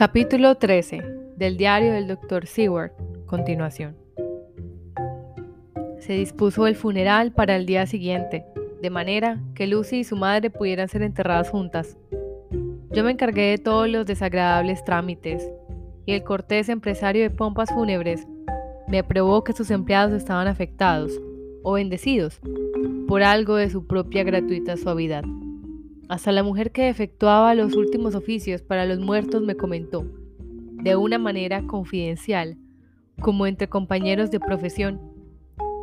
Capítulo 13 del diario del Dr. Seward. Continuación. Se dispuso el funeral para el día siguiente, de manera que Lucy y su madre pudieran ser enterradas juntas. Yo me encargué de todos los desagradables trámites, y el cortés empresario de pompas fúnebres me probó que sus empleados estaban afectados o bendecidos por algo de su propia gratuita suavidad. Hasta la mujer que efectuaba los últimos oficios para los muertos me comentó, de una manera confidencial, como entre compañeros de profesión,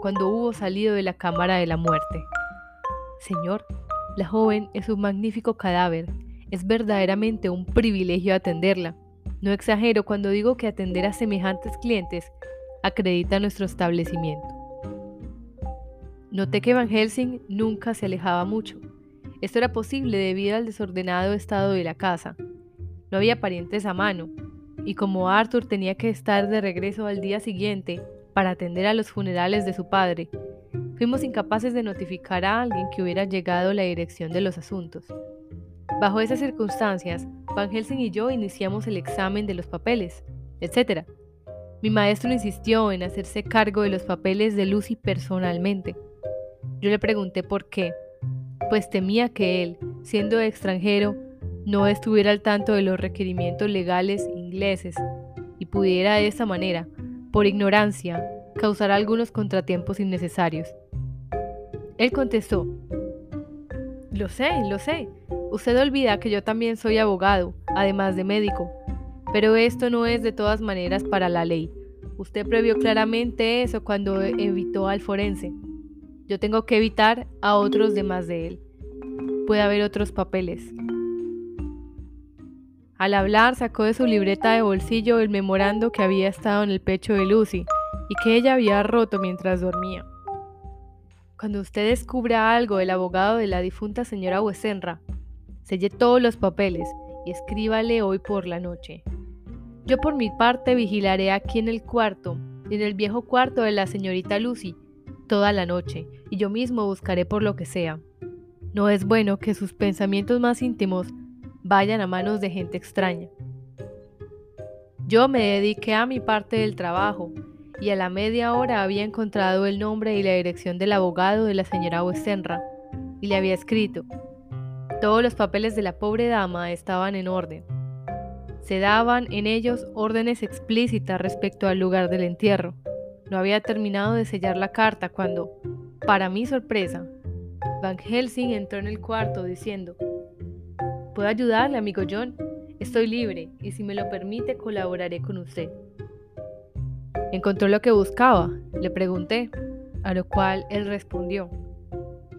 cuando hubo salido de la cámara de la muerte. Señor, la joven es un magnífico cadáver. Es verdaderamente un privilegio atenderla. No exagero cuando digo que atender a semejantes clientes acredita nuestro establecimiento. Noté que Van Helsing nunca se alejaba mucho esto era posible debido al desordenado estado de la casa. No había parientes a mano, y como Arthur tenía que estar de regreso al día siguiente para atender a los funerales de su padre, fuimos incapaces de notificar a alguien que hubiera llegado la dirección de los asuntos. Bajo esas circunstancias, Van Helsing y yo iniciamos el examen de los papeles, etc. Mi maestro insistió en hacerse cargo de los papeles de Lucy personalmente. Yo le pregunté por qué, pues temía que él, siendo extranjero, no estuviera al tanto de los requerimientos legales ingleses y pudiera de esta manera, por ignorancia, causar algunos contratiempos innecesarios. Él contestó, Lo sé, lo sé. Usted olvida que yo también soy abogado, además de médico. Pero esto no es de todas maneras para la ley. Usted previó claramente eso cuando evitó al forense. Yo tengo que evitar a otros demás de él. Puede haber otros papeles. Al hablar sacó de su libreta de bolsillo el memorando que había estado en el pecho de Lucy y que ella había roto mientras dormía. Cuando usted descubra algo del abogado de la difunta señora Wesenra, selle todos los papeles y escríbale hoy por la noche. Yo por mi parte vigilaré aquí en el cuarto en el viejo cuarto de la señorita Lucy toda la noche, y yo mismo buscaré por lo que sea. No es bueno que sus pensamientos más íntimos vayan a manos de gente extraña. Yo me dediqué a mi parte del trabajo, y a la media hora había encontrado el nombre y la dirección del abogado de la señora Westenra, y le había escrito. Todos los papeles de la pobre dama estaban en orden. Se daban en ellos órdenes explícitas respecto al lugar del entierro. No había terminado de sellar la carta cuando, para mi sorpresa, Van Helsing entró en el cuarto diciendo, ¿Puedo ayudarle, amigo John? Estoy libre y si me lo permite colaboraré con usted. ¿Encontró lo que buscaba? Le pregunté, a lo cual él respondió,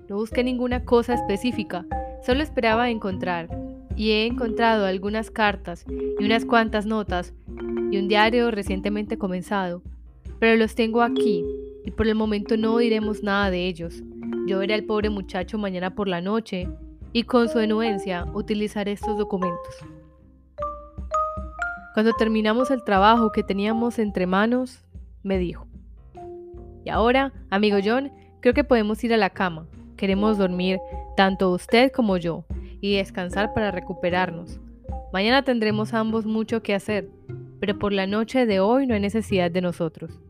no busqué ninguna cosa específica, solo esperaba encontrar, y he encontrado algunas cartas y unas cuantas notas y un diario recientemente comenzado, pero los tengo aquí y por el momento no diremos nada de ellos. Yo veré al pobre muchacho mañana por la noche y con su anuencia utilizaré estos documentos. Cuando terminamos el trabajo que teníamos entre manos, me dijo, y ahora, amigo John, creo que podemos ir a la cama. Queremos dormir, tanto usted como yo, y descansar para recuperarnos. Mañana tendremos ambos mucho que hacer, pero por la noche de hoy no hay necesidad de nosotros.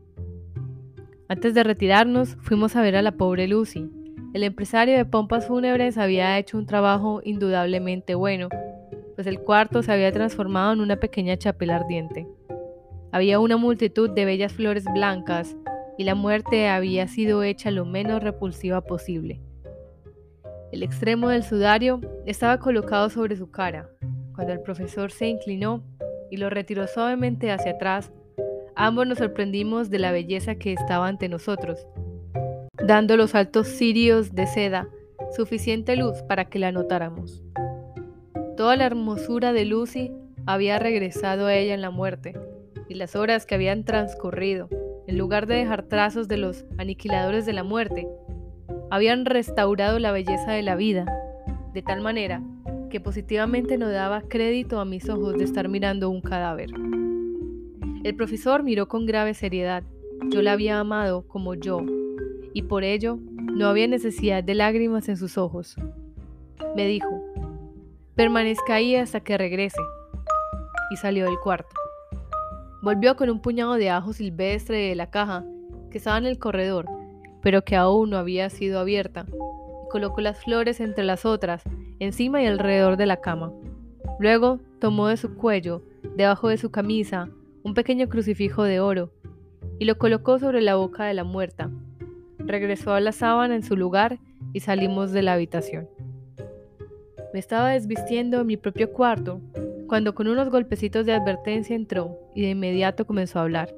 Antes de retirarnos, fuimos a ver a la pobre Lucy. El empresario de pompas fúnebres había hecho un trabajo indudablemente bueno, pues el cuarto se había transformado en una pequeña chapela ardiente. Había una multitud de bellas flores blancas y la muerte había sido hecha lo menos repulsiva posible. El extremo del sudario estaba colocado sobre su cara. Cuando el profesor se inclinó y lo retiró suavemente hacia atrás, Ambos nos sorprendimos de la belleza que estaba ante nosotros, dando los altos cirios de seda suficiente luz para que la notáramos. Toda la hermosura de Lucy había regresado a ella en la muerte, y las horas que habían transcurrido, en lugar de dejar trazos de los aniquiladores de la muerte, habían restaurado la belleza de la vida, de tal manera que positivamente no daba crédito a mis ojos de estar mirando un cadáver. El profesor miró con grave seriedad. Yo la había amado como yo, y por ello no había necesidad de lágrimas en sus ojos. Me dijo, permanezca ahí hasta que regrese. y salió del cuarto. Volvió con un puñado de ajo silvestre de la caja que estaba en el corredor, pero que aún no había sido abierta, y colocó las flores entre las otras, encima y alrededor de la cama. Luego tomó de su cuello, debajo de su camisa, un pequeño crucifijo de oro, y lo colocó sobre la boca de la muerta. Regresó a la sábana en su lugar y salimos de la habitación. Me estaba desvistiendo en mi propio cuarto cuando con unos golpecitos de advertencia entró y de inmediato comenzó a hablar.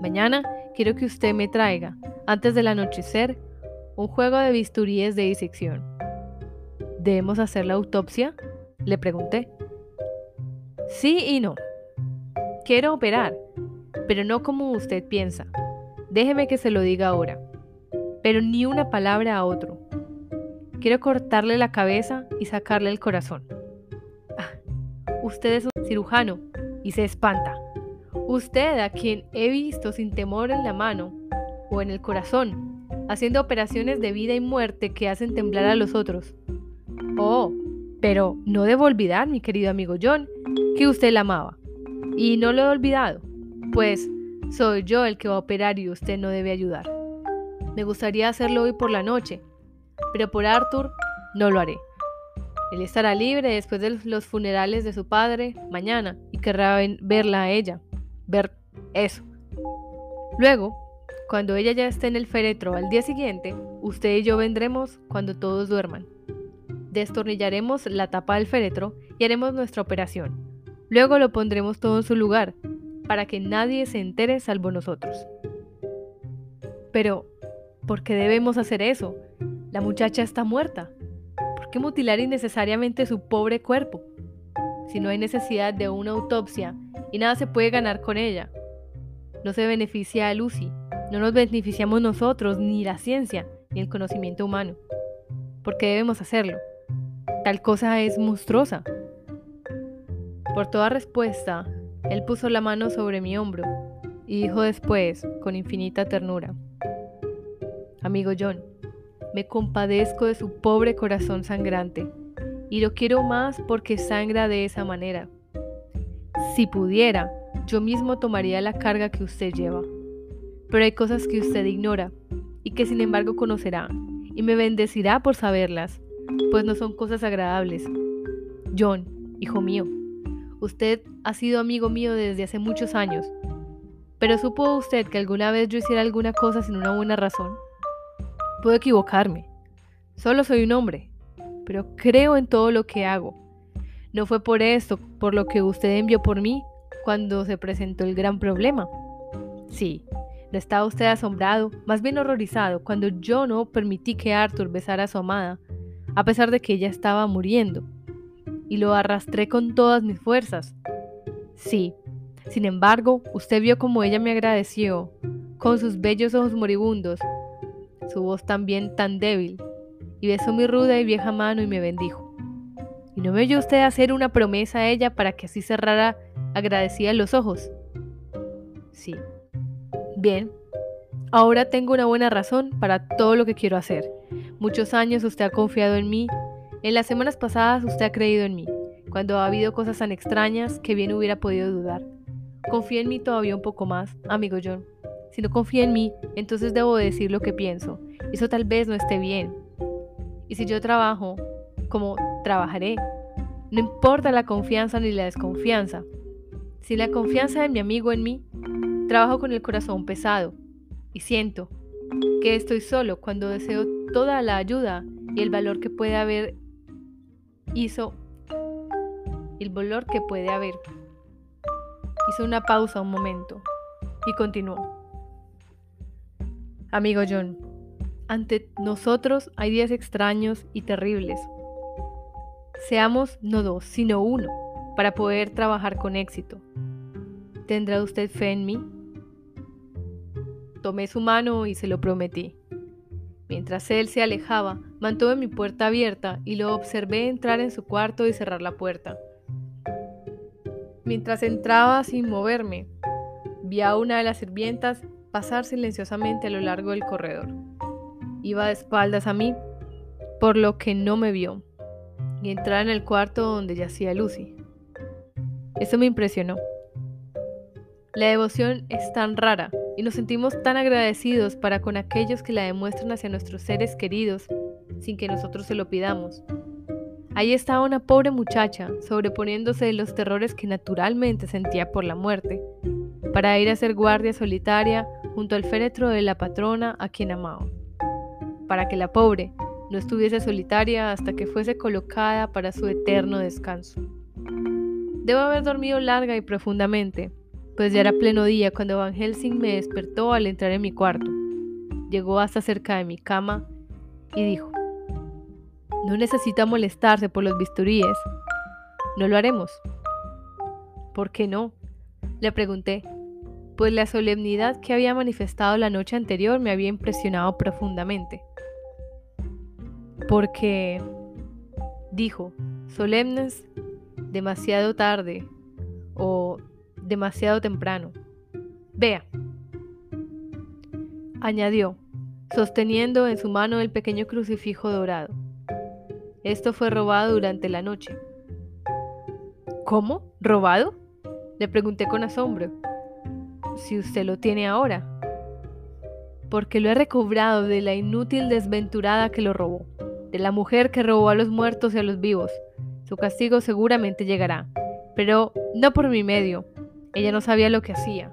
Mañana quiero que usted me traiga, antes del anochecer, un juego de bisturíes de disección. ¿Debemos hacer la autopsia? Le pregunté. Sí y no. Quiero operar, pero no como usted piensa. Déjeme que se lo diga ahora. Pero ni una palabra a otro. Quiero cortarle la cabeza y sacarle el corazón. Ah, usted es un cirujano y se espanta. Usted a quien he visto sin temor en la mano o en el corazón, haciendo operaciones de vida y muerte que hacen temblar a los otros. Oh, pero no debo olvidar, mi querido amigo John, que usted la amaba. Y no lo he olvidado, pues soy yo el que va a operar y usted no debe ayudar. Me gustaría hacerlo hoy por la noche, pero por Arthur no lo haré. Él estará libre después de los funerales de su padre mañana y querrá verla a ella, ver eso. Luego, cuando ella ya esté en el féretro al día siguiente, usted y yo vendremos cuando todos duerman. Destornillaremos la tapa del féretro y haremos nuestra operación. Luego lo pondremos todo en su lugar, para que nadie se entere salvo nosotros. Pero, ¿por qué debemos hacer eso? La muchacha está muerta. ¿Por qué mutilar innecesariamente su pobre cuerpo? Si no hay necesidad de una autopsia y nada se puede ganar con ella. No se beneficia a Lucy, no nos beneficiamos nosotros, ni la ciencia, ni el conocimiento humano. ¿Por qué debemos hacerlo? Tal cosa es monstruosa. Por toda respuesta, él puso la mano sobre mi hombro y dijo después, con infinita ternura, Amigo John, me compadezco de su pobre corazón sangrante y lo quiero más porque sangra de esa manera. Si pudiera, yo mismo tomaría la carga que usted lleva. Pero hay cosas que usted ignora y que sin embargo conocerá y me bendecirá por saberlas, pues no son cosas agradables. John, hijo mío, usted ha sido amigo mío desde hace muchos años, pero ¿supo usted que alguna vez yo hiciera alguna cosa sin una buena razón? Puedo equivocarme. Solo soy un hombre, pero creo en todo lo que hago. No fue por esto por lo que usted envió por mí cuando se presentó el gran problema. Sí, no estaba usted asombrado, más bien horrorizado, cuando yo no permití que Arthur besara a su amada, a pesar de que ella estaba muriendo, y lo arrastré con todas mis fuerzas. Sí, sin embargo, usted vio como ella me agradeció, con sus bellos ojos moribundos, su voz también tan débil, y besó mi ruda y vieja mano y me bendijo. ¿Y no me oyó usted hacer una promesa a ella para que así cerrara agradecida los ojos? Sí. Bien. Ahora tengo una buena razón para todo lo que quiero hacer. Muchos años usted ha confiado en mí. En las semanas pasadas usted ha creído en mí, cuando ha habido cosas tan extrañas que bien hubiera podido dudar. Confía en mí todavía un poco más, amigo John. Si no confía en mí, entonces debo decir lo que pienso. Eso tal vez no esté bien. Y si yo trabajo como trabajaré, no importa la confianza ni la desconfianza. Si la confianza de mi amigo en mí, trabajo con el corazón pesado y siento que estoy solo cuando deseo toda la ayuda y el valor que puede haber hizo el valor que puede haber. Hizo una pausa un momento y continuó. Amigo John, ante nosotros hay días extraños y terribles. Seamos no dos, sino uno, para poder trabajar con éxito. ¿Tendrá usted fe en mí? Tomé su mano y se lo prometí. Mientras él se alejaba, mantuve mi puerta abierta y lo observé entrar en su cuarto y cerrar la puerta. Mientras entraba sin moverme, vi a una de las sirvientas pasar silenciosamente a lo largo del corredor. Iba de espaldas a mí, por lo que no me vio, y entrar en el cuarto donde yacía Lucy. Eso me impresionó. La devoción es tan rara y nos sentimos tan agradecidos para con aquellos que la demuestran hacia nuestros seres queridos sin que nosotros se lo pidamos. Ahí estaba una pobre muchacha sobreponiéndose de los terrores que naturalmente sentía por la muerte, para ir a ser guardia solitaria junto al féretro de la patrona a quien amaba, para que la pobre no estuviese solitaria hasta que fuese colocada para su eterno descanso. Debo haber dormido larga y profundamente, pues ya era pleno día cuando Van Helsing me despertó al entrar en mi cuarto. Llegó hasta cerca de mi cama y dijo, no necesita molestarse por los bisturíes. No lo haremos. ¿Por qué no? Le pregunté, pues la solemnidad que había manifestado la noche anterior me había impresionado profundamente. Porque, dijo, solemnes, demasiado tarde o demasiado temprano. Vea, añadió, sosteniendo en su mano el pequeño crucifijo dorado. Esto fue robado durante la noche. ¿Cómo? ¿Robado? Le pregunté con asombro. Si usted lo tiene ahora. Porque lo he recobrado de la inútil desventurada que lo robó, de la mujer que robó a los muertos y a los vivos. Su castigo seguramente llegará, pero no por mi medio, ella no sabía lo que hacía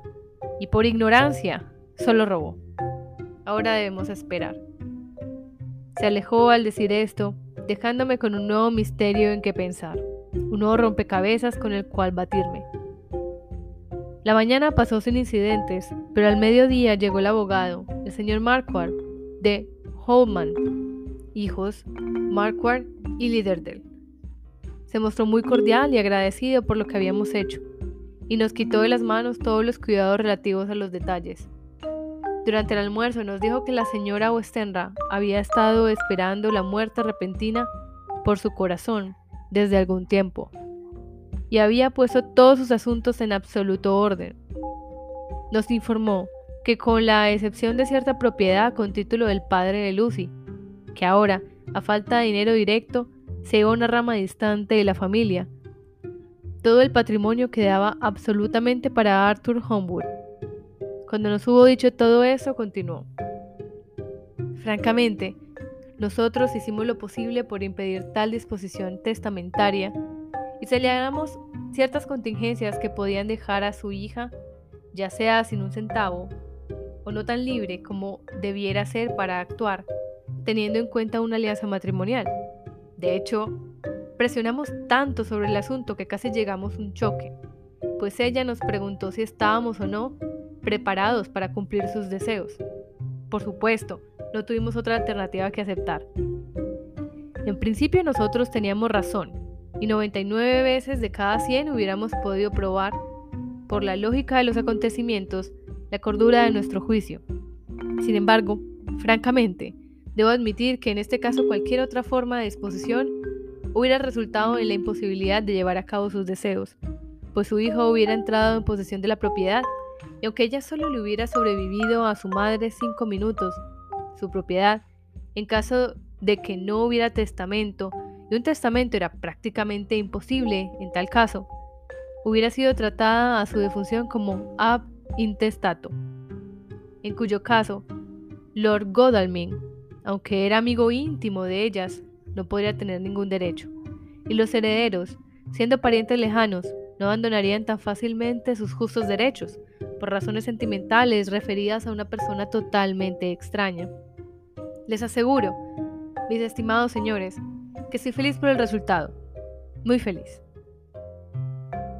y por ignorancia solo robó. Ahora debemos esperar. Se alejó al decir esto, dejándome con un nuevo misterio en que pensar, un nuevo rompecabezas con el cual batirme. La mañana pasó sin incidentes, pero al mediodía llegó el abogado, el señor Marquardt, de Holman, hijos Marquardt y Liderdale. Se mostró muy cordial y agradecido por lo que habíamos hecho y nos quitó de las manos todos los cuidados relativos a los detalles. Durante el almuerzo nos dijo que la señora Westenra había estado esperando la muerte repentina por su corazón desde algún tiempo y había puesto todos sus asuntos en absoluto orden. Nos informó que con la excepción de cierta propiedad con título del padre de Lucy, que ahora, a falta de dinero directo, se iba una rama distante de la familia, todo el patrimonio quedaba absolutamente para Arthur Homewood. Cuando nos hubo dicho todo eso, continuó. Francamente, nosotros hicimos lo posible por impedir tal disposición testamentaria y celebramos ciertas contingencias que podían dejar a su hija, ya sea sin un centavo o no tan libre como debiera ser para actuar, teniendo en cuenta una alianza matrimonial. De hecho, Presionamos tanto sobre el asunto que casi llegamos a un choque, pues ella nos preguntó si estábamos o no preparados para cumplir sus deseos. Por supuesto, no tuvimos otra alternativa que aceptar. En principio nosotros teníamos razón, y 99 veces de cada 100 hubiéramos podido probar, por la lógica de los acontecimientos, la cordura de nuestro juicio. Sin embargo, francamente, debo admitir que en este caso cualquier otra forma de disposición hubiera resultado en la imposibilidad de llevar a cabo sus deseos, pues su hijo hubiera entrado en posesión de la propiedad, y aunque ella solo le hubiera sobrevivido a su madre cinco minutos, su propiedad, en caso de que no hubiera testamento, y un testamento era prácticamente imposible en tal caso, hubiera sido tratada a su defunción como ab intestato, en cuyo caso, Lord Godalming, aunque era amigo íntimo de ellas, no podría tener ningún derecho. Y los herederos, siendo parientes lejanos, no abandonarían tan fácilmente sus justos derechos, por razones sentimentales referidas a una persona totalmente extraña. Les aseguro, mis estimados señores, que estoy feliz por el resultado, muy feliz.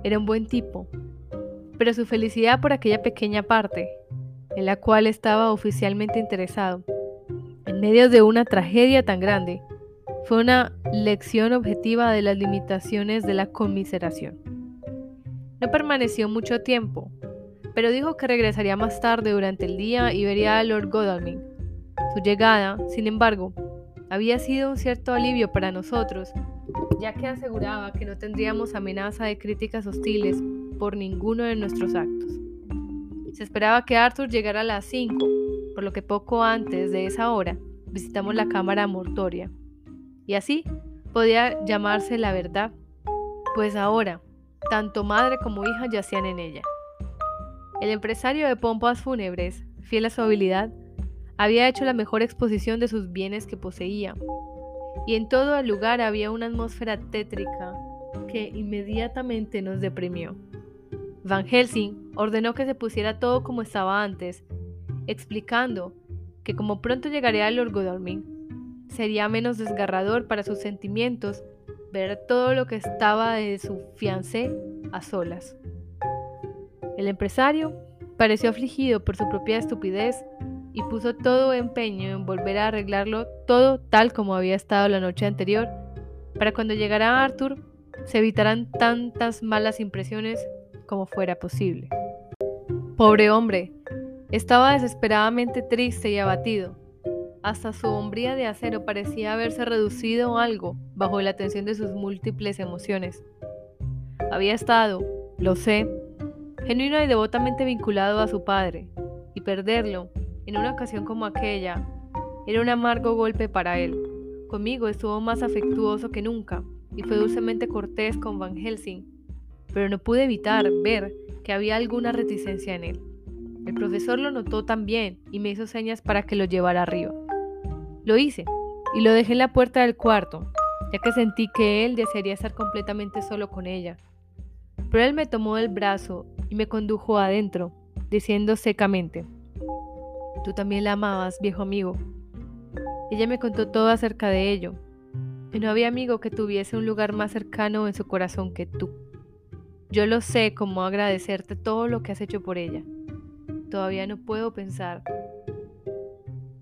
Era un buen tipo, pero su felicidad por aquella pequeña parte, en la cual estaba oficialmente interesado, en medio de una tragedia tan grande, fue una lección objetiva de las limitaciones de la conmiseración. No permaneció mucho tiempo, pero dijo que regresaría más tarde durante el día y vería a Lord Godalming. Su llegada, sin embargo, había sido un cierto alivio para nosotros, ya que aseguraba que no tendríamos amenaza de críticas hostiles por ninguno de nuestros actos. Se esperaba que Arthur llegara a las 5, por lo que poco antes de esa hora visitamos la cámara mortoria y así podía llamarse la verdad, pues ahora, tanto madre como hija yacían en ella. El empresario de pompas fúnebres, fiel a su habilidad, había hecho la mejor exposición de sus bienes que poseía, y en todo el lugar había una atmósfera tétrica que inmediatamente nos deprimió. Van Helsing ordenó que se pusiera todo como estaba antes, explicando que como pronto llegaría al Orgodormin, sería menos desgarrador para sus sentimientos ver todo lo que estaba de su fiancé a solas. El empresario pareció afligido por su propia estupidez y puso todo empeño en volver a arreglarlo todo tal como había estado la noche anterior, para cuando llegara Arthur se evitaran tantas malas impresiones como fuera posible. Pobre hombre, estaba desesperadamente triste y abatido. Hasta su hombría de acero parecía haberse reducido algo bajo la tensión de sus múltiples emociones. Había estado, lo sé, genuino y devotamente vinculado a su padre, y perderlo, en una ocasión como aquella, era un amargo golpe para él. Conmigo estuvo más afectuoso que nunca, y fue dulcemente cortés con Van Helsing, pero no pude evitar ver que había alguna reticencia en él. El profesor lo notó también y me hizo señas para que lo llevara arriba. Lo hice y lo dejé en la puerta del cuarto, ya que sentí que él desearía estar completamente solo con ella. Pero él me tomó del brazo y me condujo adentro, diciendo secamente, Tú también la amabas, viejo amigo. Ella me contó todo acerca de ello, y no había amigo que tuviese un lugar más cercano en su corazón que tú. Yo lo sé como agradecerte todo lo que has hecho por ella. Todavía no puedo pensar.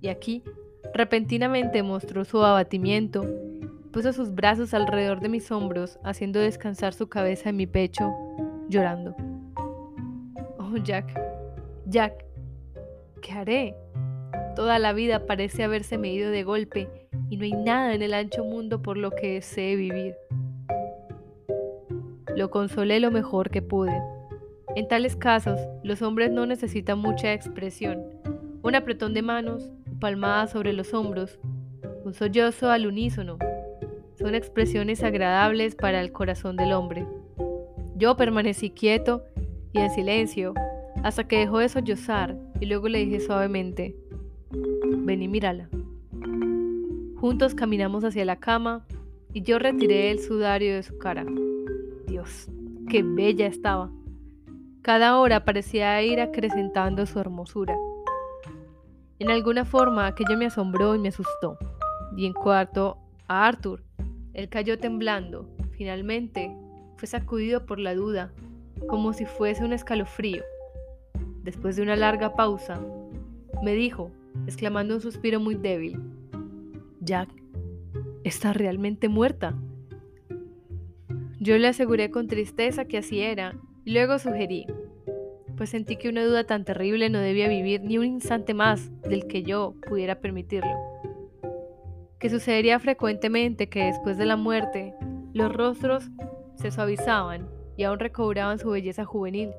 Y aquí, repentinamente mostró su abatimiento, puso sus brazos alrededor de mis hombros, haciendo descansar su cabeza en mi pecho, llorando. Oh, Jack, Jack, ¿qué haré? Toda la vida parece haberse medido de golpe y no hay nada en el ancho mundo por lo que desee vivir. Lo consolé lo mejor que pude. En tales casos, los hombres no necesitan mucha expresión. Un apretón de manos, palmada sobre los hombros, un sollozo al unísono, son expresiones agradables para el corazón del hombre. Yo permanecí quieto y en silencio hasta que dejó de sollozar y luego le dije suavemente, ven y mírala. Juntos caminamos hacia la cama y yo retiré el sudario de su cara. Dios, qué bella estaba. Cada hora parecía ir acrecentando su hermosura. En alguna forma aquello me asombró y me asustó. Y en cuarto a Arthur. Él cayó temblando. Finalmente fue sacudido por la duda, como si fuese un escalofrío. Después de una larga pausa, me dijo, exclamando un suspiro muy débil, Jack, está realmente muerta. Yo le aseguré con tristeza que así era y luego sugerí, pues sentí que una duda tan terrible no debía vivir ni un instante más del que yo pudiera permitirlo. Que sucedería frecuentemente que después de la muerte los rostros se suavizaban y aún recobraban su belleza juvenil.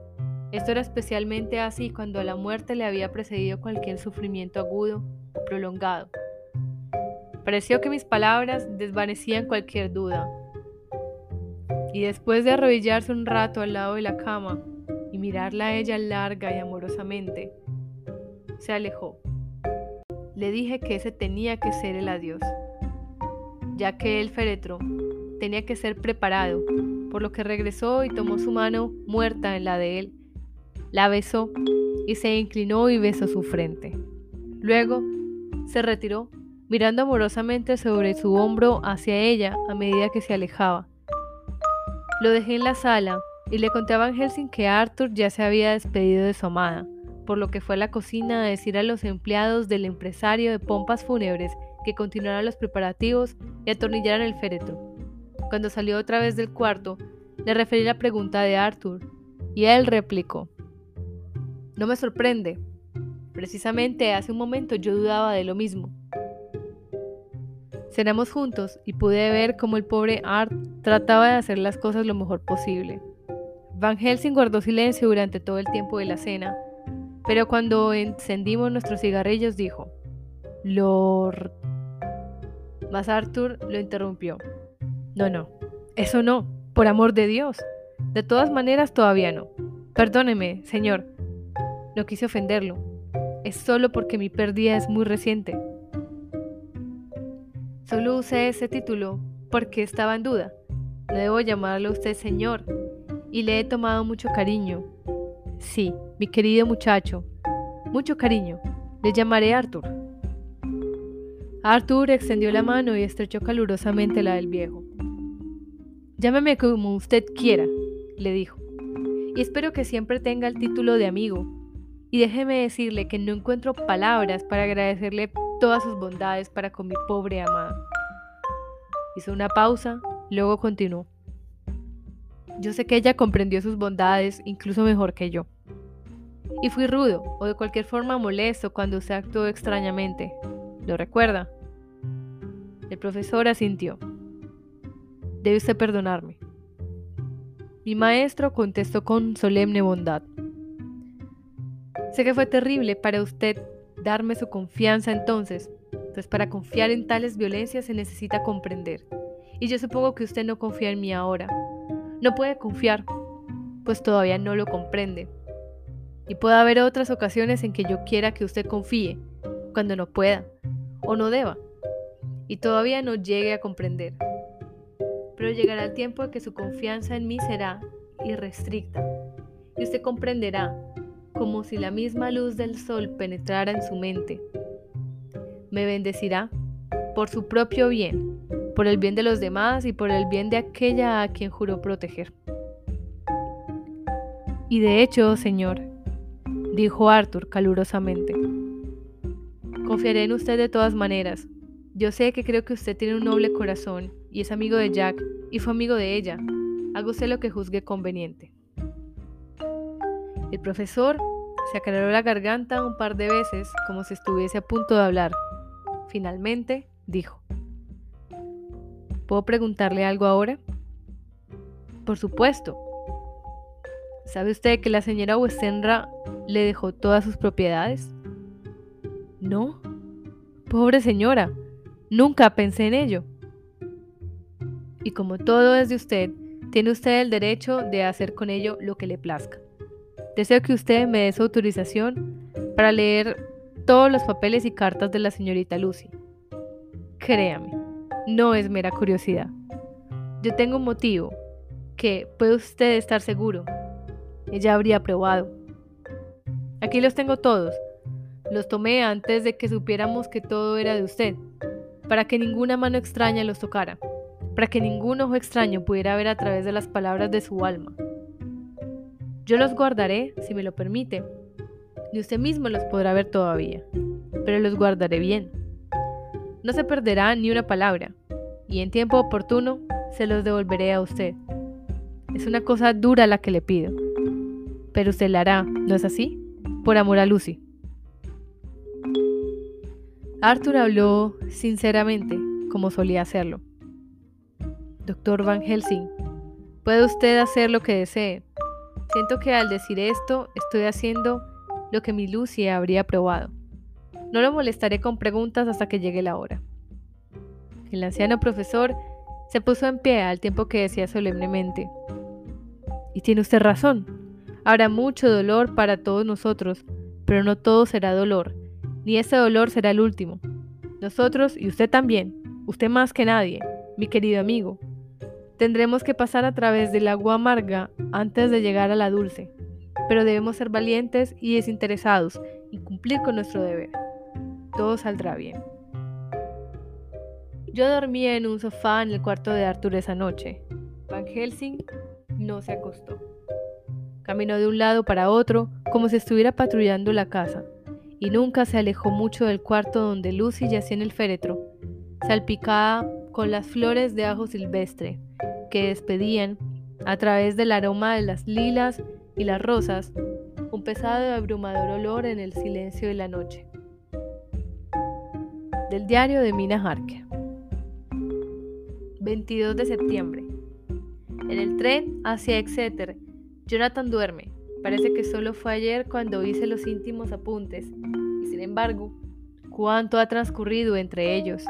Esto era especialmente así cuando a la muerte le había precedido cualquier sufrimiento agudo o prolongado. Pareció que mis palabras desvanecían cualquier duda, y después de arrodillarse un rato al lado de la cama y mirarla a ella larga y amorosamente, se alejó. Le dije que ese tenía que ser el adiós, ya que el féretro tenía que ser preparado, por lo que regresó y tomó su mano muerta en la de él, la besó y se inclinó y besó su frente. Luego se retiró, mirando amorosamente sobre su hombro hacia ella a medida que se alejaba lo dejé en la sala y le conté a Van Helsing que Arthur ya se había despedido de su amada, por lo que fue a la cocina a decir a los empleados del empresario de pompas fúnebres que continuaran los preparativos y atornillaran el féretro. Cuando salió otra vez del cuarto, le referí la pregunta de Arthur y él replicó, No me sorprende. Precisamente hace un momento yo dudaba de lo mismo. Cenamos juntos y pude ver cómo el pobre Art trataba de hacer las cosas lo mejor posible. Van Helsing guardó silencio durante todo el tiempo de la cena, pero cuando encendimos nuestros cigarrillos dijo, Lord... Mas Arthur lo interrumpió. No, no, eso no, por amor de Dios. De todas maneras, todavía no. Perdóneme, señor. No quise ofenderlo. Es solo porque mi pérdida es muy reciente. Solo usé ese título porque estaba en duda. No debo llamarlo a usted señor. Y le he tomado mucho cariño. Sí, mi querido muchacho. Mucho cariño. Le llamaré Arthur. Arthur extendió la mano y estrechó calurosamente la del viejo. Llámeme como usted quiera, le dijo, y espero que siempre tenga el título de amigo. Y déjeme decirle que no encuentro palabras para agradecerle todas sus bondades para con mi pobre amada. Hizo una pausa, luego continuó. Yo sé que ella comprendió sus bondades incluso mejor que yo. Y fui rudo o de cualquier forma molesto cuando se actuó extrañamente. ¿Lo recuerda? El profesor asintió. Debe usted perdonarme. Mi maestro contestó con solemne bondad. Sé que fue terrible para usted darme su confianza entonces, pues para confiar en tales violencias se necesita comprender. Y yo supongo que usted no confía en mí ahora. No puede confiar, pues todavía no lo comprende. Y puede haber otras ocasiones en que yo quiera que usted confíe, cuando no pueda o no deba, y todavía no llegue a comprender pero llegará el tiempo en que su confianza en mí será irrestricta y usted comprenderá como si la misma luz del sol penetrara en su mente. Me bendecirá por su propio bien, por el bien de los demás y por el bien de aquella a quien juró proteger. Y de hecho, Señor, dijo Arthur calurosamente, confiaré en usted de todas maneras. Yo sé que creo que usted tiene un noble corazón y es amigo de Jack y fue amigo de ella. Haga usted lo que juzgue conveniente. El profesor se aclaró la garganta un par de veces como si estuviese a punto de hablar. Finalmente dijo, ¿Puedo preguntarle algo ahora? Por supuesto. ¿Sabe usted que la señora Westenra le dejó todas sus propiedades? No. Pobre señora. Nunca pensé en ello y como todo es de usted, tiene usted el derecho de hacer con ello lo que le plazca. Deseo que usted me dé su autorización para leer todos los papeles y cartas de la señorita Lucy. Créame, no es mera curiosidad. Yo tengo un motivo que puede usted estar seguro. Ella habría probado. Aquí los tengo todos. Los tomé antes de que supiéramos que todo era de usted, para que ninguna mano extraña los tocara para que ningún ojo extraño pudiera ver a través de las palabras de su alma. Yo los guardaré, si me lo permite, ni usted mismo los podrá ver todavía, pero los guardaré bien. No se perderá ni una palabra, y en tiempo oportuno se los devolveré a usted. Es una cosa dura la que le pido, pero usted la hará, ¿no es así? Por amor a Lucy. Arthur habló sinceramente, como solía hacerlo. Doctor Van Helsing, puede usted hacer lo que desee. Siento que al decir esto estoy haciendo lo que mi Lucy habría probado. No lo molestaré con preguntas hasta que llegue la hora. El anciano profesor se puso en pie al tiempo que decía solemnemente, y tiene usted razón, habrá mucho dolor para todos nosotros, pero no todo será dolor, ni ese dolor será el último. Nosotros y usted también, usted más que nadie, mi querido amigo, Tendremos que pasar a través del agua amarga antes de llegar a la dulce, pero debemos ser valientes y desinteresados y cumplir con nuestro deber. Todo saldrá bien. Yo dormía en un sofá en el cuarto de Arthur esa noche. Van Helsing no se acostó. Caminó de un lado para otro como si estuviera patrullando la casa, y nunca se alejó mucho del cuarto donde Lucy yacía en el féretro, salpicada con las flores de ajo silvestre, que despedían, a través del aroma de las lilas y las rosas, un pesado y abrumador olor en el silencio de la noche. Del diario de Mina Harker. 22 de septiembre. En el tren hacia Exeter, Jonathan duerme. Parece que solo fue ayer cuando hice los íntimos apuntes, y sin embargo, cuánto ha transcurrido entre ellos,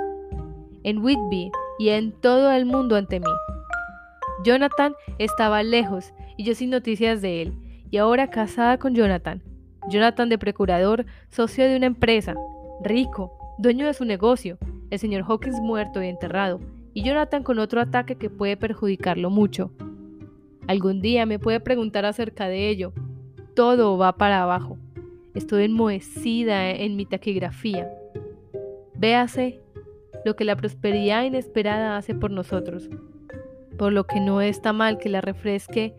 en Whitby y en todo el mundo ante mí. Jonathan estaba lejos y yo sin noticias de él, y ahora casada con Jonathan. Jonathan de procurador, socio de una empresa, rico, dueño de su negocio, el señor Hawkins muerto y enterrado, y Jonathan con otro ataque que puede perjudicarlo mucho. Algún día me puede preguntar acerca de ello. Todo va para abajo. Estoy enmohecida en mi taquigrafía. Véase lo que la prosperidad inesperada hace por nosotros, por lo que no está mal que la refresque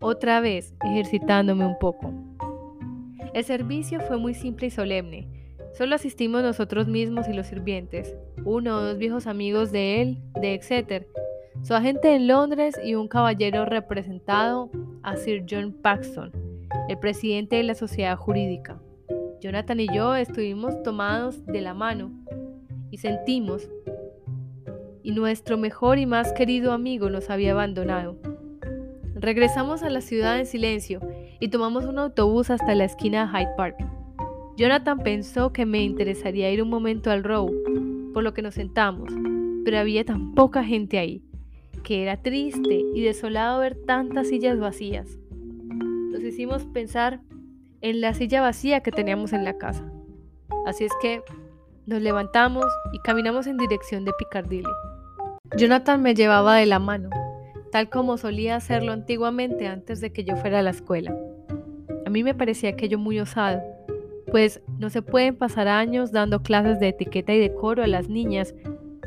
otra vez ejercitándome un poco. El servicio fue muy simple y solemne. Solo asistimos nosotros mismos y los sirvientes, uno o dos viejos amigos de él, de Exeter, su agente en Londres y un caballero representado a Sir John Paxton, el presidente de la sociedad jurídica. Jonathan y yo estuvimos tomados de la mano y sentimos, y nuestro mejor y más querido amigo nos había abandonado. Regresamos a la ciudad en silencio y tomamos un autobús hasta la esquina de Hyde Park. Jonathan pensó que me interesaría ir un momento al Row, por lo que nos sentamos, pero había tan poca gente ahí, que era triste y desolado ver tantas sillas vacías. Nos hicimos pensar en la silla vacía que teníamos en la casa. Así es que nos levantamos y caminamos en dirección de Piccadilly. Jonathan me llevaba de la mano, tal como solía hacerlo antiguamente antes de que yo fuera a la escuela. A mí me parecía aquello muy osado, pues no se pueden pasar años dando clases de etiqueta y decoro a las niñas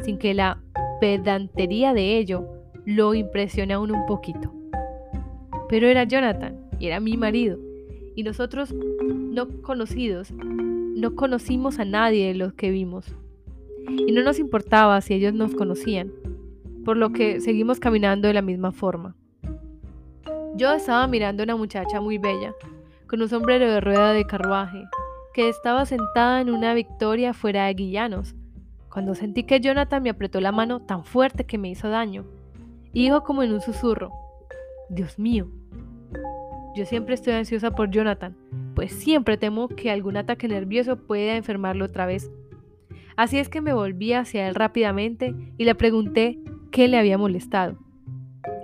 sin que la pedantería de ello lo impresione aún un poquito. Pero era Jonathan y era mi marido, y nosotros no conocidos no conocimos a nadie de los que vimos. Y no nos importaba si ellos nos conocían, por lo que seguimos caminando de la misma forma. Yo estaba mirando a una muchacha muy bella, con un sombrero de rueda de carruaje, que estaba sentada en una victoria fuera de Guillanos, cuando sentí que Jonathan me apretó la mano tan fuerte que me hizo daño, y dijo como en un susurro, Dios mío, yo siempre estoy ansiosa por Jonathan, pues siempre temo que algún ataque nervioso pueda enfermarlo otra vez. Así es que me volví hacia él rápidamente y le pregunté qué le había molestado.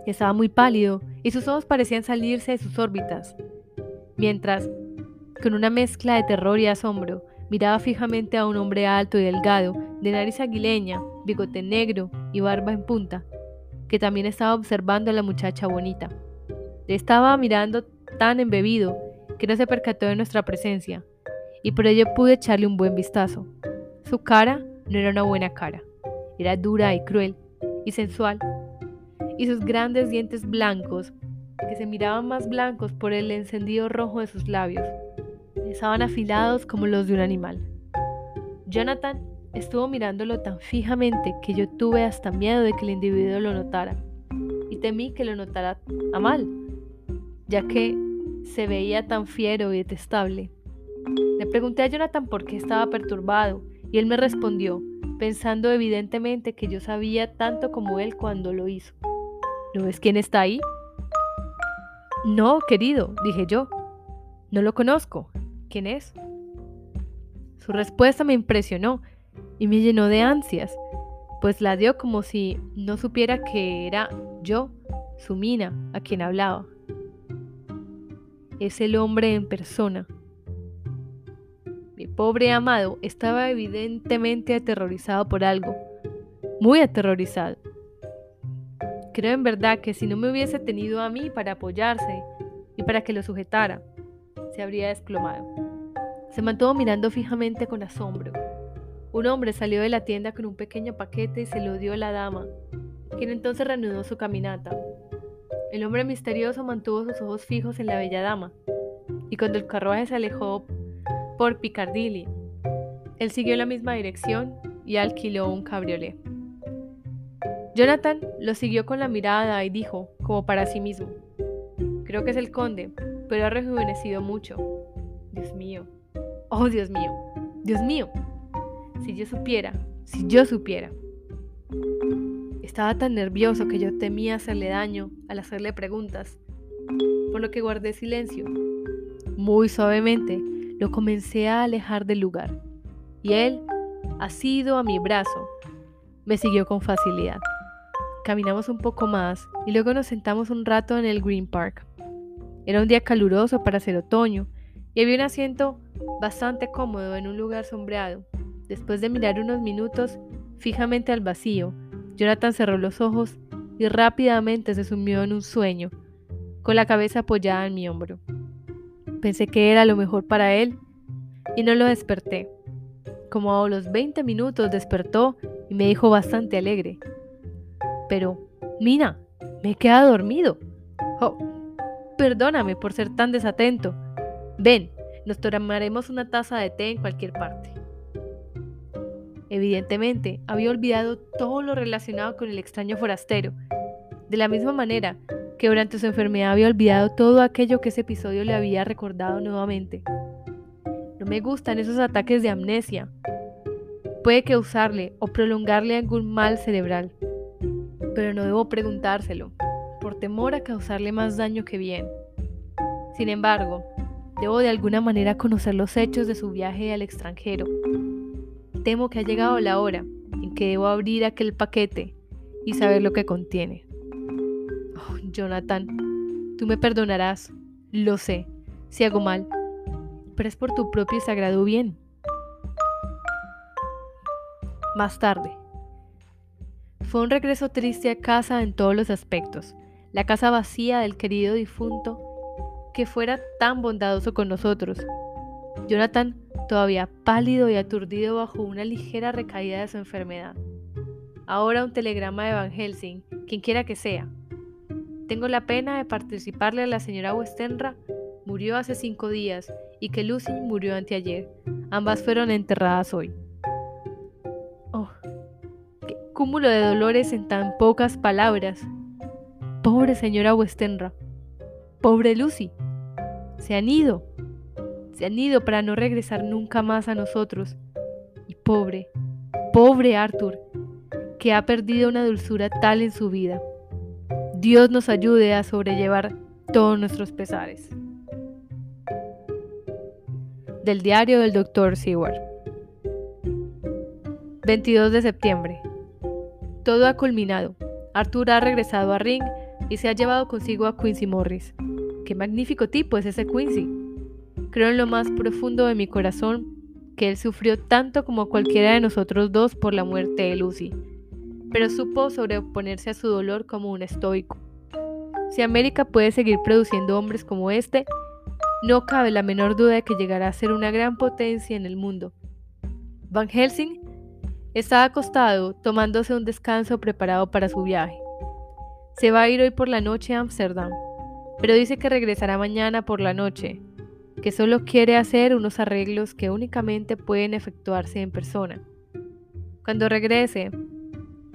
Estaba muy pálido y sus ojos parecían salirse de sus órbitas, mientras, con una mezcla de terror y asombro, miraba fijamente a un hombre alto y delgado, de nariz aguileña, bigote negro y barba en punta, que también estaba observando a la muchacha bonita. Le estaba mirando tan embebido que no se percató de nuestra presencia, y por ello pude echarle un buen vistazo. Su cara no era una buena cara, era dura y cruel y sensual, y sus grandes dientes blancos, que se miraban más blancos por el encendido rojo de sus labios, estaban afilados como los de un animal. Jonathan estuvo mirándolo tan fijamente que yo tuve hasta miedo de que el individuo lo notara, y temí que lo notara a mal, ya que se veía tan fiero y detestable. Le pregunté a Jonathan por qué estaba perturbado y él me respondió, pensando evidentemente que yo sabía tanto como él cuando lo hizo. ¿No ves quién está ahí? No, querido, dije yo. No lo conozco. ¿Quién es? Su respuesta me impresionó y me llenó de ansias, pues la dio como si no supiera que era yo, su mina, a quien hablaba es el hombre en persona. Mi pobre amado estaba evidentemente aterrorizado por algo, muy aterrorizado. Creo en verdad que si no me hubiese tenido a mí para apoyarse y para que lo sujetara, habría desplomado. Se mantuvo mirando fijamente con asombro. Un hombre salió de la tienda con un pequeño paquete y se lo dio a la dama, quien entonces reanudó su caminata. El hombre misterioso mantuvo sus ojos fijos en la bella dama, y cuando el carruaje se alejó por Piccadilly, él siguió la misma dirección y alquiló un cabriolet. Jonathan lo siguió con la mirada y dijo, como para sí mismo, creo que es el conde, pero ha rejuvenecido mucho. Dios mío, oh Dios mío, Dios mío, si yo supiera, si yo supiera. Estaba tan nervioso que yo temía hacerle daño al hacerle preguntas, por lo que guardé silencio. Muy suavemente lo comencé a alejar del lugar, y él, asido a mi brazo, me siguió con facilidad. Caminamos un poco más y luego nos sentamos un rato en el Green Park. Era un día caluroso para ser otoño y había un asiento bastante cómodo en un lugar sombreado. Después de mirar unos minutos fijamente al vacío, Jonathan cerró los ojos y rápidamente se sumió en un sueño, con la cabeza apoyada en mi hombro. Pensé que era lo mejor para él y no lo desperté. Como a los 20 minutos despertó y me dijo bastante alegre. Pero, Mina, me he quedado dormido. Oh, perdóname por ser tan desatento. Ven, nos tomaremos una taza de té en cualquier parte. Evidentemente, había olvidado todo lo relacionado con el extraño forastero, de la misma manera que durante su enfermedad había olvidado todo aquello que ese episodio le había recordado nuevamente. No me gustan esos ataques de amnesia. Puede causarle o prolongarle algún mal cerebral, pero no debo preguntárselo, por temor a causarle más daño que bien. Sin embargo, debo de alguna manera conocer los hechos de su viaje al extranjero Temo que ha llegado la hora en que debo abrir aquel paquete y saber lo que contiene. Oh, Jonathan, tú me perdonarás, lo sé, si hago mal, pero es por tu propio y sagrado bien. Más tarde. Fue un regreso triste a casa en todos los aspectos. La casa vacía del querido difunto que fuera tan bondadoso con nosotros. Jonathan todavía pálido y aturdido bajo una ligera recaída de su enfermedad. Ahora un telegrama de Van Helsing, quien quiera que sea. Tengo la pena de participarle a la señora Westenra. Murió hace cinco días y que Lucy murió anteayer. Ambas fueron enterradas hoy. Oh, qué cúmulo de dolores en tan pocas palabras. Pobre señora Westenra. Pobre Lucy. Se han ido se han ido para no regresar nunca más a nosotros. Y pobre, pobre Arthur, que ha perdido una dulzura tal en su vida. Dios nos ayude a sobrellevar todos nuestros pesares. Del diario del Dr. Seward. 22 de septiembre. Todo ha culminado. Arthur ha regresado a Ring y se ha llevado consigo a Quincy Morris. Qué magnífico tipo es ese Quincy. Creo en lo más profundo de mi corazón que él sufrió tanto como cualquiera de nosotros dos por la muerte de Lucy, pero supo sobreponerse a su dolor como un estoico. Si América puede seguir produciendo hombres como este, no cabe la menor duda de que llegará a ser una gran potencia en el mundo. Van Helsing estaba acostado tomándose un descanso preparado para su viaje. Se va a ir hoy por la noche a Ámsterdam, pero dice que regresará mañana por la noche que solo quiere hacer unos arreglos que únicamente pueden efectuarse en persona. Cuando regrese,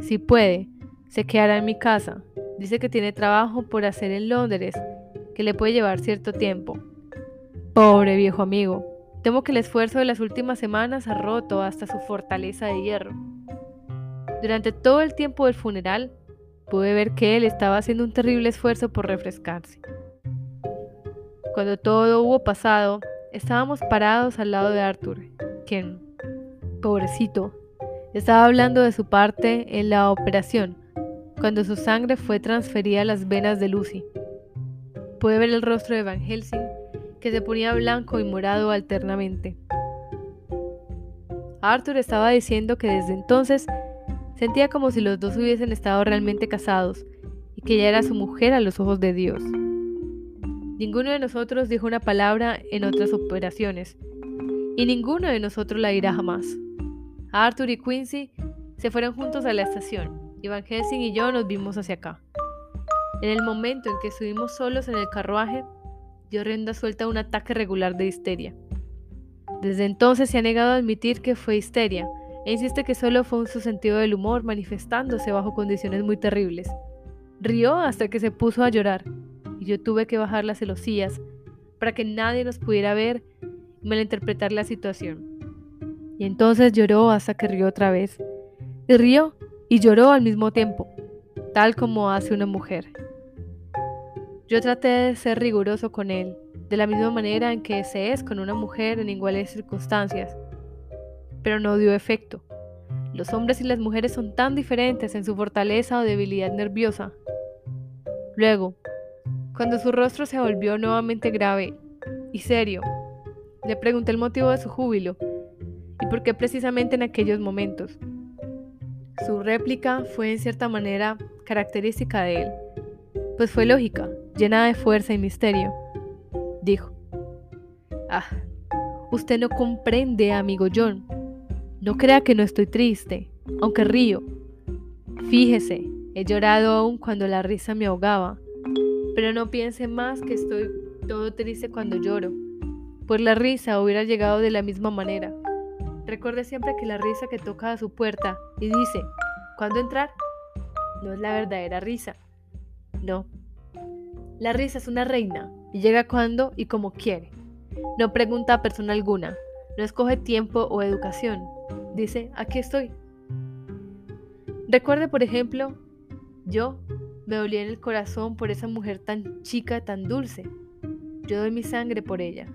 si puede, se quedará en mi casa. Dice que tiene trabajo por hacer en Londres, que le puede llevar cierto tiempo. Pobre viejo amigo, temo que el esfuerzo de las últimas semanas ha roto hasta su fortaleza de hierro. Durante todo el tiempo del funeral, pude ver que él estaba haciendo un terrible esfuerzo por refrescarse. Cuando todo hubo pasado, estábamos parados al lado de Arthur, quien, pobrecito, estaba hablando de su parte en la operación, cuando su sangre fue transferida a las venas de Lucy. Pude ver el rostro de Van Helsing, que se ponía blanco y morado alternamente. Arthur estaba diciendo que desde entonces sentía como si los dos hubiesen estado realmente casados y que ella era su mujer a los ojos de Dios. Ninguno de nosotros dijo una palabra en otras operaciones, y ninguno de nosotros la dirá jamás. Arthur y Quincy se fueron juntos a la estación, y Van Helsing y yo nos vimos hacia acá. En el momento en que estuvimos solos en el carruaje, dio rienda suelta a un ataque regular de histeria. Desde entonces se ha negado a admitir que fue histeria, e insiste que solo fue un su sentido del humor manifestándose bajo condiciones muy terribles. Rió hasta que se puso a llorar, yo tuve que bajar las celosías para que nadie nos pudiera ver y malinterpretar la situación. Y entonces lloró hasta que rió otra vez. Y rió y lloró al mismo tiempo, tal como hace una mujer. Yo traté de ser riguroso con él, de la misma manera en que se es con una mujer en iguales circunstancias, pero no dio efecto. Los hombres y las mujeres son tan diferentes en su fortaleza o debilidad nerviosa. Luego, Cuando su rostro se volvió nuevamente grave y serio, le pregunté el motivo de su júbilo y por qué precisamente en aquellos momentos. Su réplica fue en cierta manera característica de él, pues fue lógica, llena de fuerza y misterio. Dijo, Ah, usted no comprende, amigo John. No crea que no estoy triste, aunque río. Fíjese, he llorado aún cuando la risa me ahogaba, pero no piense más que estoy todo triste cuando lloro, pues la risa hubiera llegado de la misma manera. Recuerde siempre que la risa que toca a su puerta y dice, ¿cuándo entrar? No es la verdadera risa. No. La risa es una reina y llega cuando y como quiere. No pregunta a persona alguna, no escoge tiempo o educación. Dice, aquí estoy. Recuerde, por ejemplo, yo me dolía en el corazón por esa mujer tan chica, tan dulce. Yo doy mi sangre por ella.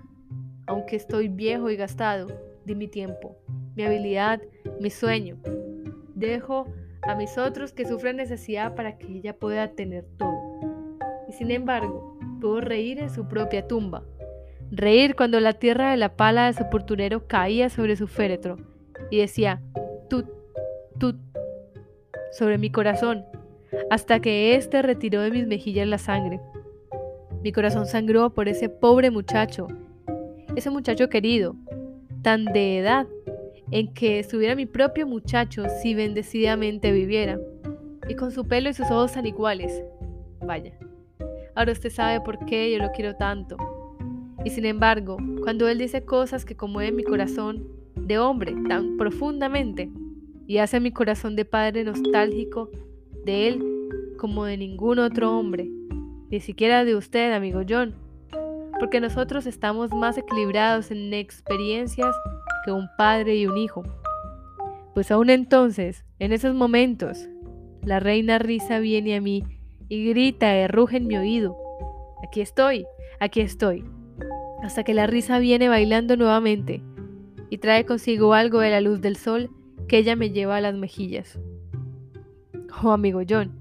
Aunque estoy viejo y gastado, di mi tiempo, mi habilidad, mi sueño. Dejo a mis otros que sufren necesidad para que ella pueda tener todo. Y sin embargo, puedo reír en su propia tumba. Reír cuando la tierra de la pala de su porturero caía sobre su féretro y decía, tut, tut, sobre mi corazón, hasta que éste retiró de mis mejillas la sangre. Mi corazón sangró por ese pobre muchacho, ese muchacho querido, tan de edad, en que estuviera mi propio muchacho si bendecidamente viviera, y con su pelo y sus ojos tan iguales. Vaya, ahora usted sabe por qué yo lo quiero tanto. Y sin embargo, cuando él dice cosas que conmueven mi corazón de hombre tan profundamente, y hace mi corazón de padre nostálgico de él como de ningún otro hombre, ni siquiera de usted, amigo John, porque nosotros estamos más equilibrados en experiencias que un padre y un hijo. Pues aún entonces, en esos momentos, la reina risa viene a mí y grita y ruge en mi oído. Aquí estoy, aquí estoy. Hasta que la risa viene bailando nuevamente y trae consigo algo de la luz del sol que ella me lleva a las mejillas. Oh, amigo John.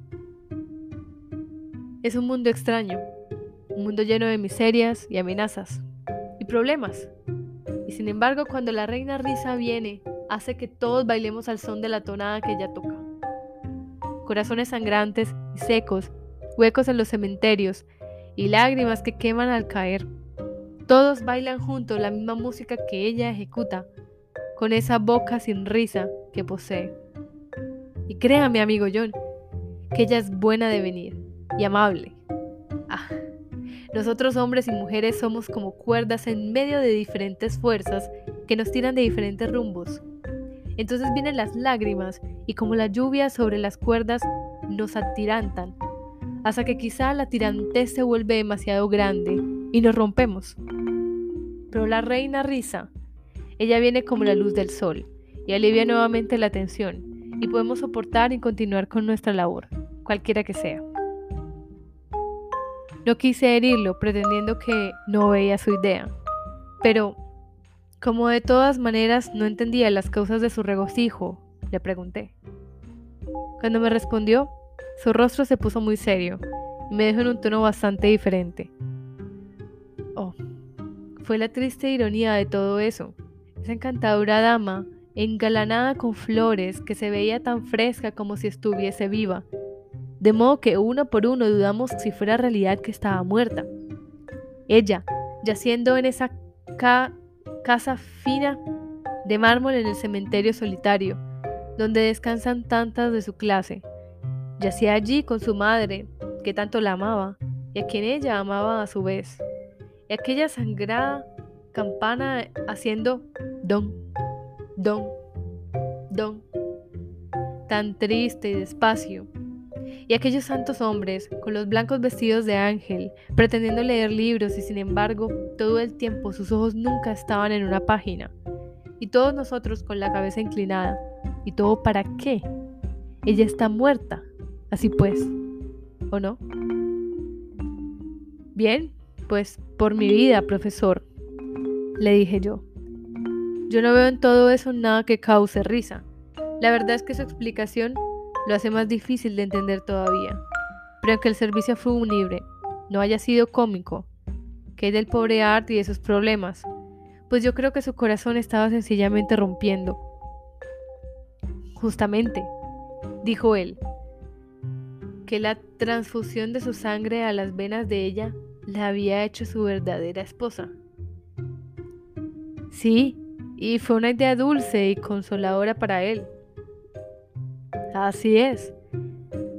Es un mundo extraño, un mundo lleno de miserias y amenazas y problemas. Y sin embargo, cuando la reina risa viene, hace que todos bailemos al son de la tonada que ella toca. Corazones sangrantes y secos, huecos en los cementerios y lágrimas que queman al caer. Todos bailan juntos la misma música que ella ejecuta, con esa boca sin risa que posee. Y créame, amigo John, que ella es buena de venir y amable. Ah, nosotros hombres y mujeres somos como cuerdas en medio de diferentes fuerzas que nos tiran de diferentes rumbos. Entonces vienen las lágrimas y como la lluvia sobre las cuerdas nos atirantan, hasta que quizá la tirantez se vuelve demasiado grande y nos rompemos. Pero la reina risa, ella viene como la luz del sol y alivia nuevamente la tensión y podemos soportar y continuar con nuestra labor, cualquiera que sea. No quise herirlo pretendiendo que no veía su idea, pero como de todas maneras no entendía las causas de su regocijo, le pregunté. Cuando me respondió, su rostro se puso muy serio y me dejó en un tono bastante diferente. Fue la triste ironía de todo eso. Esa encantadora dama, engalanada con flores, que se veía tan fresca como si estuviese viva, de modo que uno por uno dudamos si fuera realidad que estaba muerta. Ella, yaciendo en esa casa fina de mármol en el cementerio solitario, donde descansan tantas de su clase, yacía allí con su madre, que tanto la amaba, y a quien ella amaba a su vez, y aquella sangrada campana haciendo don, don, don, tan triste y despacio, y aquellos santos hombres, con los blancos vestidos de ángel, pretendiendo leer libros y sin embargo, todo el tiempo sus ojos nunca estaban en una página. Y todos nosotros con la cabeza inclinada. ¿Y todo para qué? Ella está muerta. Así pues, ¿o no? Bien, pues por mi vida, profesor, le dije yo. Yo no veo en todo eso nada que cause risa. La verdad es que su explicación lo hace más difícil de entender todavía. Pero aunque el servicio fue unible, no haya sido cómico, que es del pobre Art y de sus problemas, pues yo creo que su corazón estaba sencillamente rompiendo. Justamente, dijo él, que la transfusión de su sangre a las venas de ella la había hecho su verdadera esposa. Sí, y fue una idea dulce y consoladora para él. Así es.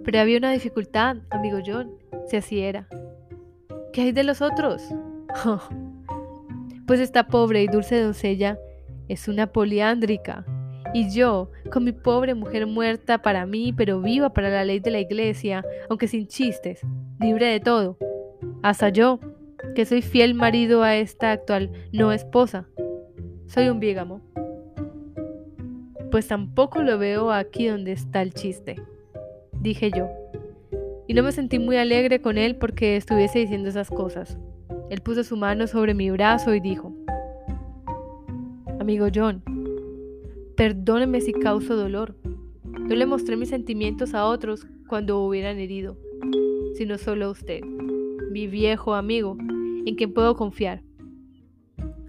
Pero había una dificultad, amigo John, si así era. ¿Qué hay de los otros? pues esta pobre y dulce doncella es una poliándrica. Y yo, con mi pobre mujer muerta para mí, pero viva para la ley de la iglesia, aunque sin chistes, libre de todo. Hasta yo, que soy fiel marido a esta actual no esposa. Soy un biégamo. Pues tampoco lo veo aquí donde está el chiste, dije yo. Y no me sentí muy alegre con él porque estuviese diciendo esas cosas. Él puso su mano sobre mi brazo y dijo, Amigo John, perdóneme si causo dolor. No le mostré mis sentimientos a otros cuando hubieran herido, sino solo a usted, mi viejo amigo, en quien puedo confiar.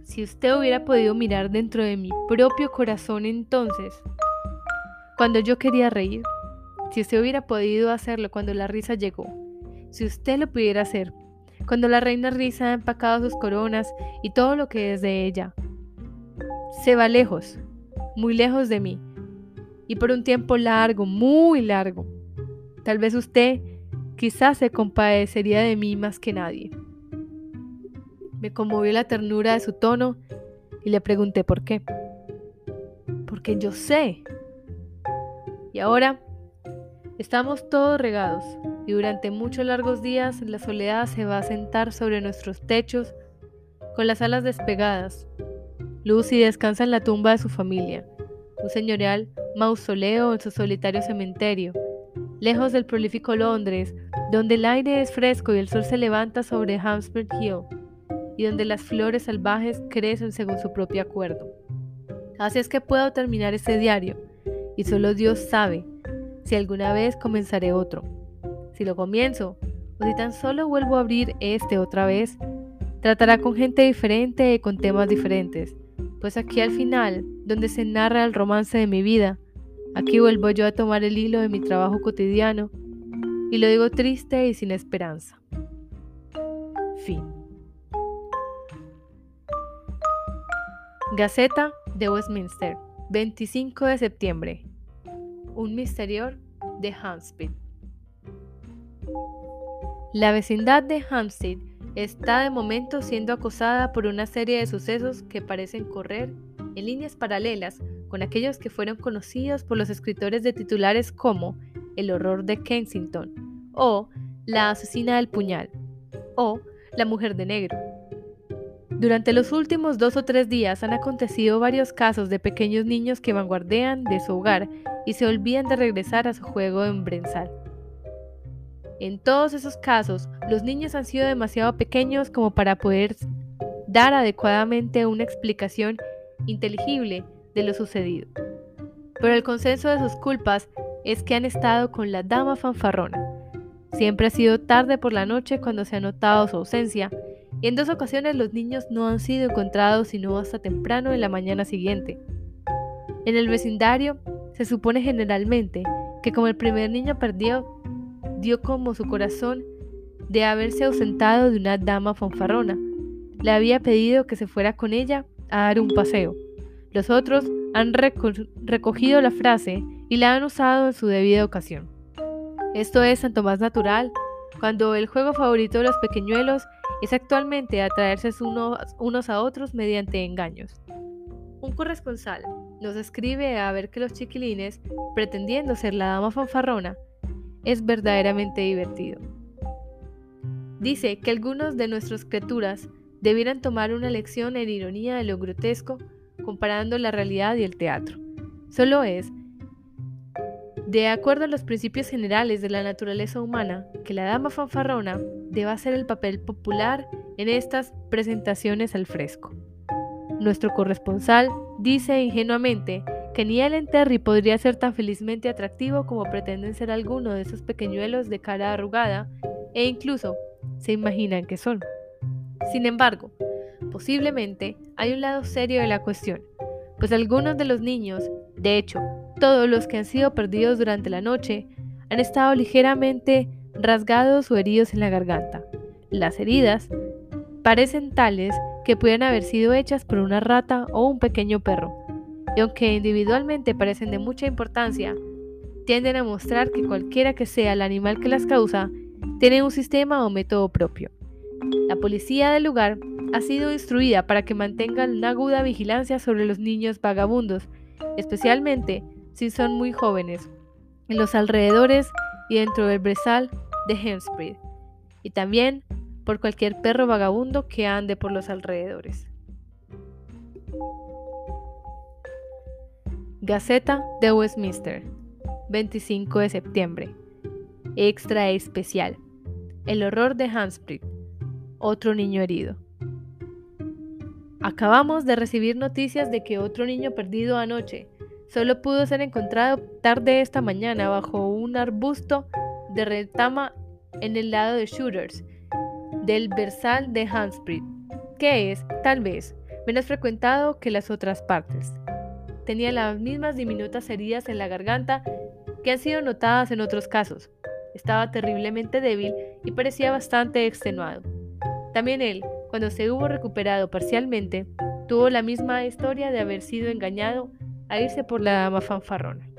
Si usted hubiera podido mirar dentro de mi propio corazón entonces, cuando yo quería reír, si usted hubiera podido hacerlo cuando la risa llegó, si usted lo pudiera hacer, cuando la reina risa ha empacado sus coronas y todo lo que es de ella, se va lejos, muy lejos de mí, y por un tiempo largo, muy largo. Tal vez usted quizás se compadecería de mí más que nadie. Me conmovió la ternura de su tono y le pregunté por qué. Porque yo sé. Y ahora estamos todos regados y durante muchos largos días la soledad se va a sentar sobre nuestros techos con las alas despegadas. Lucy descansa en la tumba de su familia, un señorial mausoleo en su solitario cementerio, lejos del prolífico Londres, donde el aire es fresco y el sol se levanta sobre Hampstead Hill y donde las flores salvajes crecen según su propio acuerdo. Así es que puedo terminar este diario, y solo Dios sabe si alguna vez comenzaré otro. Si lo comienzo, o si tan solo vuelvo a abrir este otra vez, tratará con gente diferente y con temas diferentes, pues aquí al final, donde se narra el romance de mi vida, aquí vuelvo yo a tomar el hilo de mi trabajo cotidiano, y lo digo triste y sin esperanza. Fin. Gaceta de Westminster, 25 de septiembre. Un misterio de Hampstead. La vecindad de Hampstead está de momento siendo acosada por una serie de sucesos que parecen correr en líneas paralelas con aquellos que fueron conocidos por los escritores de titulares como El horror de Kensington o La asesina del puñal o La mujer de negro. Durante los últimos dos o tres días han acontecido varios casos de pequeños niños que vanguardean de su hogar y se olvidan de regresar a su juego en brenzal. En todos esos casos, los niños han sido demasiado pequeños como para poder dar adecuadamente una explicación inteligible de lo sucedido. Pero el consenso de sus culpas es que han estado con la dama fanfarrona. Siempre ha sido tarde por la noche cuando se ha notado su ausencia en dos ocasiones los niños no han sido encontrados sino hasta temprano en la mañana siguiente. En el vecindario se supone generalmente que como el primer niño perdió, dio como su corazón de haberse ausentado de una dama fanfarrona. Le había pedido que se fuera con ella a dar un paseo. Los otros han recogido la frase y la han usado en su debida ocasión. Esto es tanto más natural cuando el juego favorito de los pequeñuelos es actualmente atraerse unos, a otros mediante engaños. Un corresponsal nos escribe a ver que los chiquilines, pretendiendo ser la dama fanfarrona, es verdaderamente divertido. Dice que algunos de nuestras criaturas debieran tomar una lección en ironía de lo grotesco comparando la realidad y el teatro. Solo es de acuerdo a los principios generales de la naturaleza humana, que la dama fanfarrona deba hacer el papel popular en estas presentaciones al fresco. Nuestro corresponsal dice ingenuamente que ni Ellen Terry podría ser tan felizmente atractivo como pretenden ser algunos de esos pequeñuelos de cara arrugada, e incluso se imaginan que son. Sin embargo, posiblemente hay un lado serio de la cuestión, pues algunos de los niños, de hecho, todos los que han sido perdidos durante la noche, han estado ligeramente rasgados o heridos en la garganta. Las heridas parecen tales que pueden haber sido hechas por una rata o un pequeño perro, y aunque individualmente parecen de mucha importancia, tienden a mostrar que cualquiera que sea el animal que las causa, tiene un sistema o método propio. La policía del lugar ha sido instruida para que mantengan una aguda vigilancia sobre los niños vagabundos, especialmente si son muy jóvenes, en los alrededores y dentro del brezal de Hemspread, y también por cualquier perro vagabundo que ande por los alrededores. Gaceta de Westminster, 25 de septiembre. Extra especial. El horror de Hanspread. Otro niño herido. Acabamos de recibir noticias de que otro niño perdido anoche solo pudo ser encontrado tarde esta mañana bajo un arbusto de retama en el lado de Shooters, del Versal de Hanspread, que es, tal vez, menos frecuentado que las otras partes. Tenía las mismas diminutas heridas en la garganta que han sido notadas en otros casos. Estaba terriblemente débil y parecía bastante extenuado. También él, cuando se hubo recuperado parcialmente, tuvo la misma historia de haber sido engañado a irse por la dama fanfarrona.